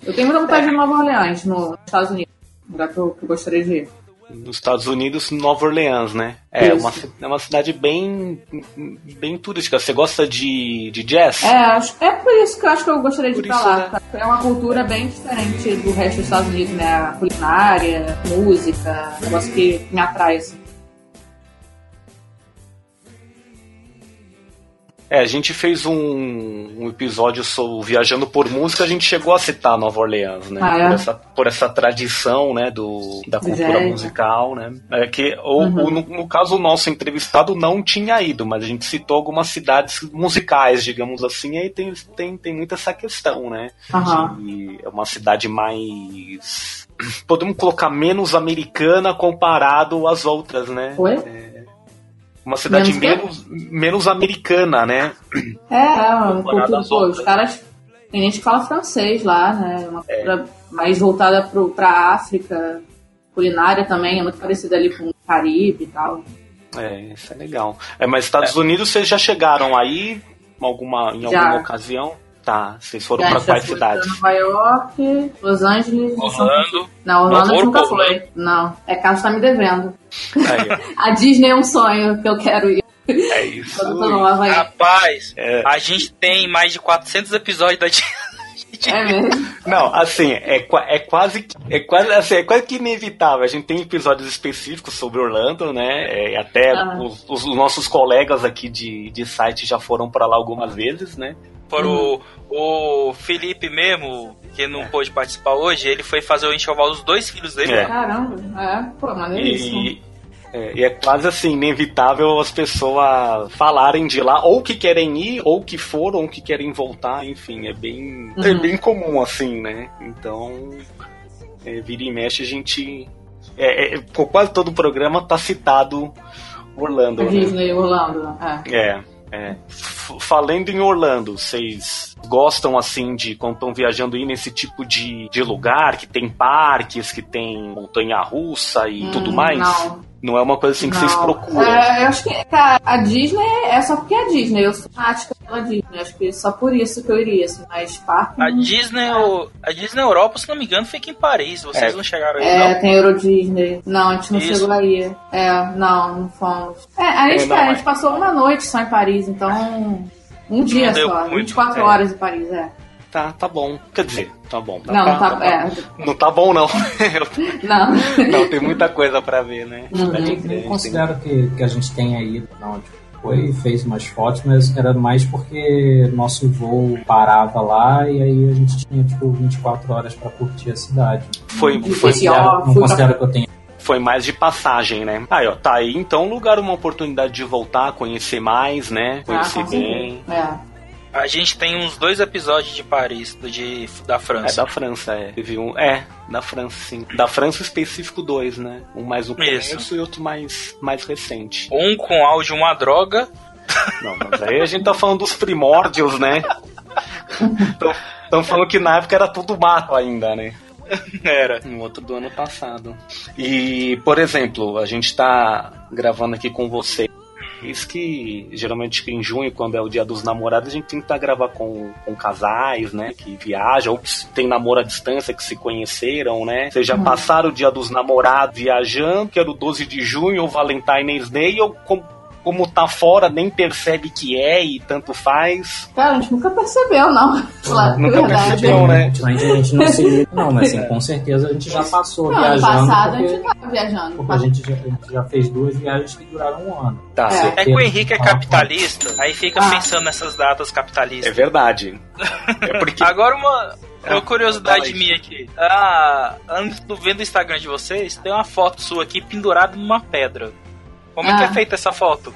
Eu tenho muita vontade de ir em Nova Orleans, nos Estados Unidos. Um lugar que eu, que eu gostaria de ir. Nos Estados Unidos, Nova Orleans, né? É Isso. uma, é uma cidade bem, bem turística. Você gosta de, de jazz? É, acho- é por isso que eu acho que eu gostaria de Por ir pra isso, lá. né? É uma cultura bem diferente do resto dos Estados Unidos, né? A culinária, música, negócio que me atrai, assim. É, a gente fez um, um episódio sobre Viajando por Música, a gente chegou a citar Nova Orleans, né? Ah, é? por, essa, por essa tradição, né, do, da cultura jazz. musical, né? É que, o, Uhum. o- no, no caso, o nosso entrevistado não tinha ido, mas a gente citou algumas cidades musicais, digamos assim, e aí tem, tem, tem muita essa questão, né? De- é uma cidade mais... [clears throat] Podemos colocar menos americana comparado às outras, né? Oi? Uma cidade Menos menos, menos americana, né? É, é uma cultura, pô, os caras. Tem gente que fala francês lá, né? Uma É. cultura mais voltada pro, pra África. Culinária também, é muito parecida ali com o Caribe e tal. É, isso é legal. É, mas Estados Unidos vocês já chegaram aí alguma, em Já. alguma ocasião? Tá, vocês foram já quais cidades? Nova York, Los Angeles Orlando. Não, Orlando Não nunca foi. Não, é Carlos tá me devendo. Aí. [laughs] A Disney é um sonho que eu quero ir. é isso. Rapaz, É. a gente tem mais de 400 episódios da Disney. É mesmo? Não, assim, é, é quase que- é quase assim, é quase que inevitável. A gente tem episódios específicos sobre Orlando, né? É, e até Ah. os, os nossos colegas aqui de, de site já foram pra lá algumas vezes, né? Por Uhum. o, o Felipe mesmo, que não pôde participar hoje, ele foi fazer o enxoval dos dois filhos dele. É. Caramba, é, pô, maneiríssimo. E, é, e é quase assim, inevitável as pessoas falarem de lá, ou que querem ir, ou que foram, ou que querem voltar, enfim, é bem, é Uhum. bem comum assim, né? Então, é, vira e mexe a gente. É, é, com quase todo o programa tá citado Orlando, né? Disney, Orlando, é. É, é. Falando em Orlando, vocês gostam assim de quando estão viajando ir nesse tipo de, de lugar que tem parques, que tem montanha russa e Hum, tudo mais? Não, Não é uma coisa assim que vocês não. procuram. É, eu acho que, cara, a Disney é só porque é a Disney. Eu sou fanática pela Disney. Acho que só por isso que eu iria, assim, mas parque. A Disney, o- a Disney Europa, se não me engano, fica em Paris. Vocês É. não chegaram aí, É, não? tem Euro Disney. Não, a gente não Isso. chegou aí. É, não, não fomos. É, a gente, É, não, a é. gente passou uma noite só em Paris, então. Um dia deu só, muito, 24 é. horas em Paris, é. Tá, tá bom. Quer dizer, tá bom. Tá, Não, não tá. bom. É, Não tá bom, não. [laughs] não. não, tem muita coisa pra ver, né? Uhum. Nem considero que, que a gente tenha ido, não. Tipo, foi, fez umas fotos, mas era mais porque nosso voo parava lá e aí a gente tinha, tipo, 24 horas pra curtir a cidade. Foi, foi, Considero- não pra- considero que eu tenha. Foi mais de passagem, né? Aí, ó, tá aí então um lugar, uma oportunidade de voltar, conhecer mais, né? Ah, Conhecer com bem. É. A gente tem uns dois episódios de Paris, de, da É França. da França, é. Teve um. É, da França, sim. Da França específico dois, né? Um mais no Isso. começo e outro mais, mais recente. Um com áudio uma droga. Não, mas aí a gente tá falando dos primórdios, né? [laughs] Estão falando que na época era tudo mato ainda, né? [laughs] Era. No outro do ano passado. E, por exemplo, a gente tá gravando aqui com você. Isso que geralmente em junho, quando é o dia dos namorados, a gente tenta gravar com, com casais, né? Que viajam, ou que tem namoro à distância, que se conheceram, né? Vocês já passaram o dia dos namorados viajando, que era o 12 de junho, ou Valentine's Day, ou como, tá fora, nem percebe que é e tanto faz. Cara, a gente nunca percebeu, não. Lá, Nunca verdade. percebeu, né? Ultimamente a gente não se liga, não, mas assim, com certeza a gente já passou Não, ano viajando. passado a porque, gente tava viajando. porque a, gente já, a gente já fez duas viagens que duraram um ano. Tá, É. É que o Henrique é capitalista, aí fica Ah. pensando nessas datas é capitalistas. verdade. É porque. [laughs] Agora uma, uma Ah, curiosidade minha aqui. Ah, antes do vendo o Instagram de vocês, tem uma foto sua aqui pendurada numa pedra. Como é que Ah. é feita essa foto?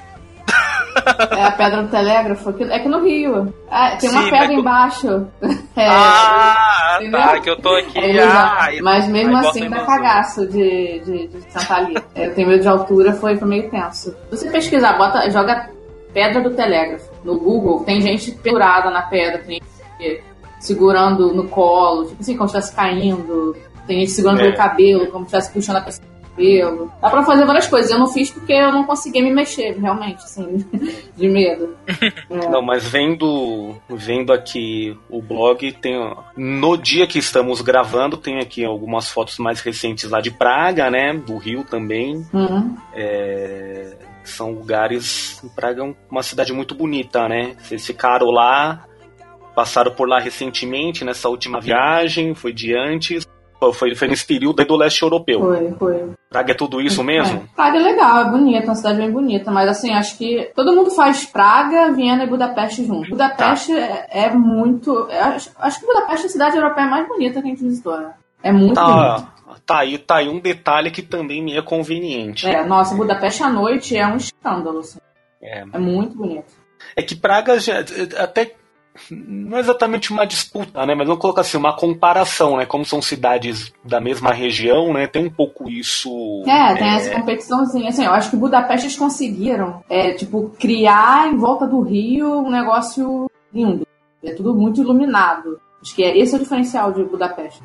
É a pedra do telégrafo. É que no Rio. Ah, tem uma Sim, pedra mas tu- embaixo. [laughs] É, ah, entendeu? tá, que eu tô aqui. é ah. Mas mesmo assim dá cagaço de, de, de sentar ali. É, Eu tenho medo de altura, foi, foi meio tenso. Se você pesquisar, bota, joga pedra do telégrafo no Google, tem gente pendurada na pedra, tem gente segurando no colo, tipo assim, como se estivesse caindo. Tem gente segurando É. pelo cabelo, como se estivesse puxando a pessoa. Cabelo. Dá pra fazer várias coisas. Eu não fiz porque eu não conseguia me mexer, realmente, assim, [laughs] de medo. [laughs] É. Não, mas vendo, vendo aqui o blog, tem ó, no dia que estamos gravando, tem aqui algumas fotos mais recentes lá de Praga, né? Do Rio também. Uhum. É, são lugares. Praga é uma cidade muito bonita, né? Vocês ficaram lá, passaram por lá recentemente nessa última viagem, foi de antes. Foi, foi nesse período aí do leste europeu. Foi, foi. Praga é tudo isso mesmo? É. Praga é legal, é bonita, é uma cidade bem bonita, mas assim, acho que todo mundo faz Praga, Viena e Budapeste junto. Budapeste é, é muito. é, acho, acho que Budapeste é a cidade europeia mais bonita que a gente visitou, né? É muito bonita. Tá, tá, aí, tá aí um detalhe que também me é conveniente. É, nossa, Budapeste à noite é um escândalo, assim. É, É muito bonito. É que Praga já, até não é exatamente uma disputa, né? Mas vamos colocar assim, uma comparação, né? Como são cidades da mesma região, né? Tem um pouco isso. É, tem essa competiçãozinha. Assim, eu acho que Budapeste eles conseguiram, é, tipo, criar em volta do Rio um negócio lindo. É tudo muito iluminado. Acho que é, esse é o diferencial de Budapeste.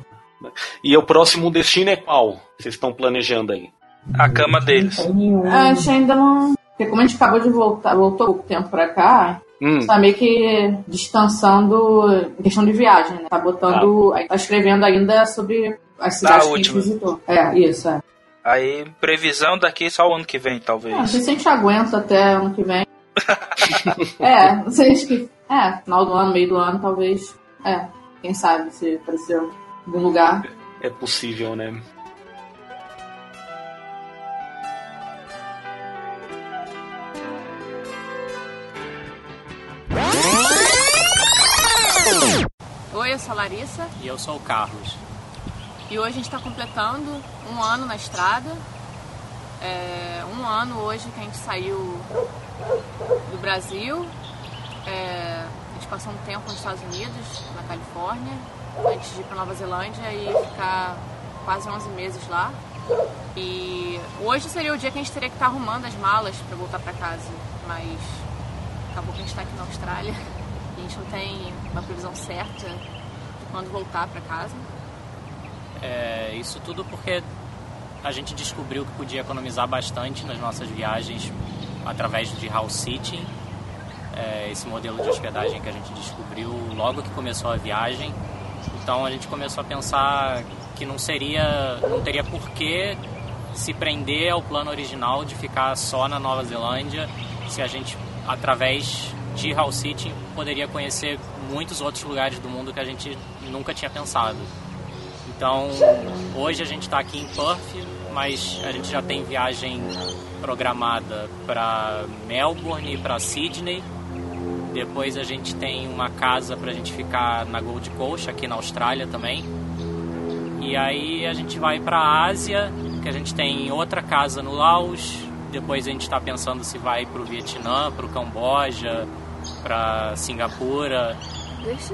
E o próximo destino é qual? Vocês estão planejando aí? A cama deles. A gente ainda não. Porque como a gente acabou de voltar, voltou pouco tempo pra cá, Hum, tá meio que distanciando em questão de viagem, né? Tá botando. Tá escrevendo ainda sobre as cidades que a gente visitou. É, isso, é. Aí, previsão daqui só o ano que vem, Ah, não talvez. sei se a gente aguenta até ano que vem. [laughs] é, não sei que. É, final do ano, meio do ano, talvez. É, quem sabe se aparecer algum lugar. é possível, né? Oi, eu sou a Larissa E eu sou o Carlos. e hoje a gente está completando um ano na estrada. É, um ano hoje que a gente saiu do Brasil. É, a gente passou um tempo nos Estados Unidos, na Califórnia, antes de ir para Nova Zelândia e ficar quase 11 meses lá. E hoje seria o dia que a gente teria que estar arrumando as malas para voltar para casa, mas acabou que a gente está aqui na Austrália gente não tem uma previsão certa de quando voltar para casa. É, isso tudo porque a gente descobriu que podia economizar bastante nas nossas viagens através de house sitting. É, esse modelo de hospedagem que a gente descobriu logo que começou a viagem. Então a gente começou a pensar que não seria, não teria porquê se prender ao plano original de ficar só na Nova Zelândia, se a gente através de house sitting poderia conhecer muitos outros lugares do mundo que a gente nunca tinha pensado. Então, hoje a gente está aqui em Perth, mas a gente já tem viagem programada para Melbourne e para Sydney. Depois a gente tem uma casa para a gente ficar na Gold Coast, aqui na Austrália também. E aí a gente vai para a Ásia, que a gente tem outra casa no Laos. Depois a gente está pensando se vai para o Vietnã, para o Camboja, para Singapura. Deixa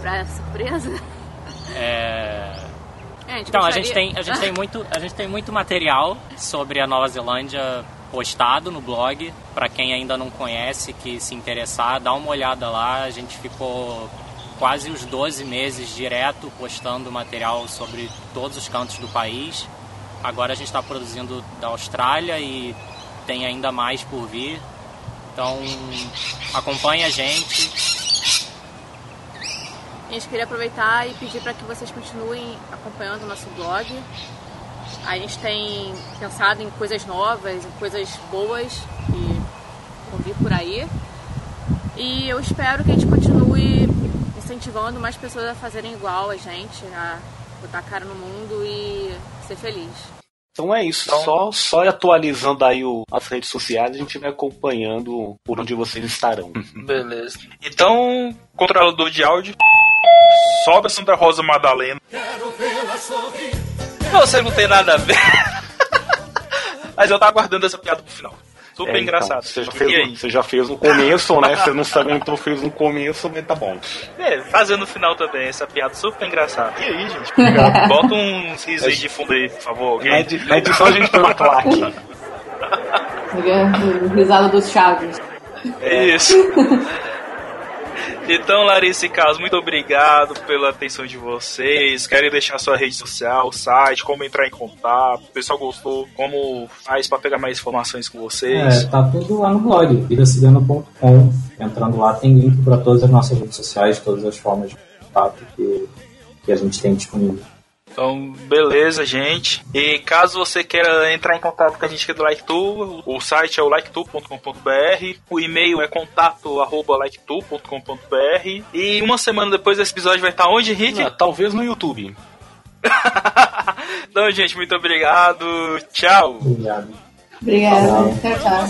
pra surpresa. É, É, gente Então, a gostaria- gente, tem, a, gente tem muito, a gente tem muito material sobre a Nova Zelândia postado no blog. Para quem ainda não conhece, que se interessar, dá uma olhada lá. A gente ficou quase os 12 meses direto postando material sobre todos os cantos do país. Agora a gente está produzindo da Austrália e tem ainda mais por vir. Então, acompanhe a gente. A gente queria aproveitar e pedir para que vocês continuem acompanhando o nosso blog. A gente tem pensado em coisas novas, em coisas boas que vão vir por aí. E eu espero que a gente continue incentivando mais pessoas a fazerem igual a gente, a botar a cara no mundo e ser feliz. Então é isso, Então- só, só atualizando aí o, as redes sociais, a gente vai acompanhando por onde vocês estarão. Beleza. Então, controlador de áudio. Sobe a Santa Rosa Madalena. Você não tem nada a ver. [laughs] Mas eu tava guardando essa piada pro final. Super É, então, engraçado. você, já fez, você já fez no começo, né? Você não se aguentou, fez no começo, mas tá bom. É, fazendo no final também, essa piada super engraçada. E aí, gente? [laughs] Bota um riso aí de fundo aí, por favor. alguém. Na edi- na edição a gente põe uma claque. [laughs] Risada dos Chaves. É isso. [laughs] Então, Larissa e Carlos, muito obrigado pela atenção de vocês. Querem deixar sua rede social, site, como entrar em contato? O pessoal gostou? Como faz para pegar mais informações com vocês? É, tá tudo lá no blog, vidacigana.com. Entrando lá tem link para todas as nossas redes sociais, todas as formas de contato que, que a gente tem disponível. Então, beleza, gente. E caso você queira entrar em contato com a gente aqui do LikeTu, o site é o liketu.com.br, o e-mail é contato@liketu.com.br e uma semana depois esse episódio vai estar onde, Rick? Ah, talvez no YouTube. [laughs] então, gente, muito obrigado. Tchau. Obrigado. Obrigada. Tchau, tchau.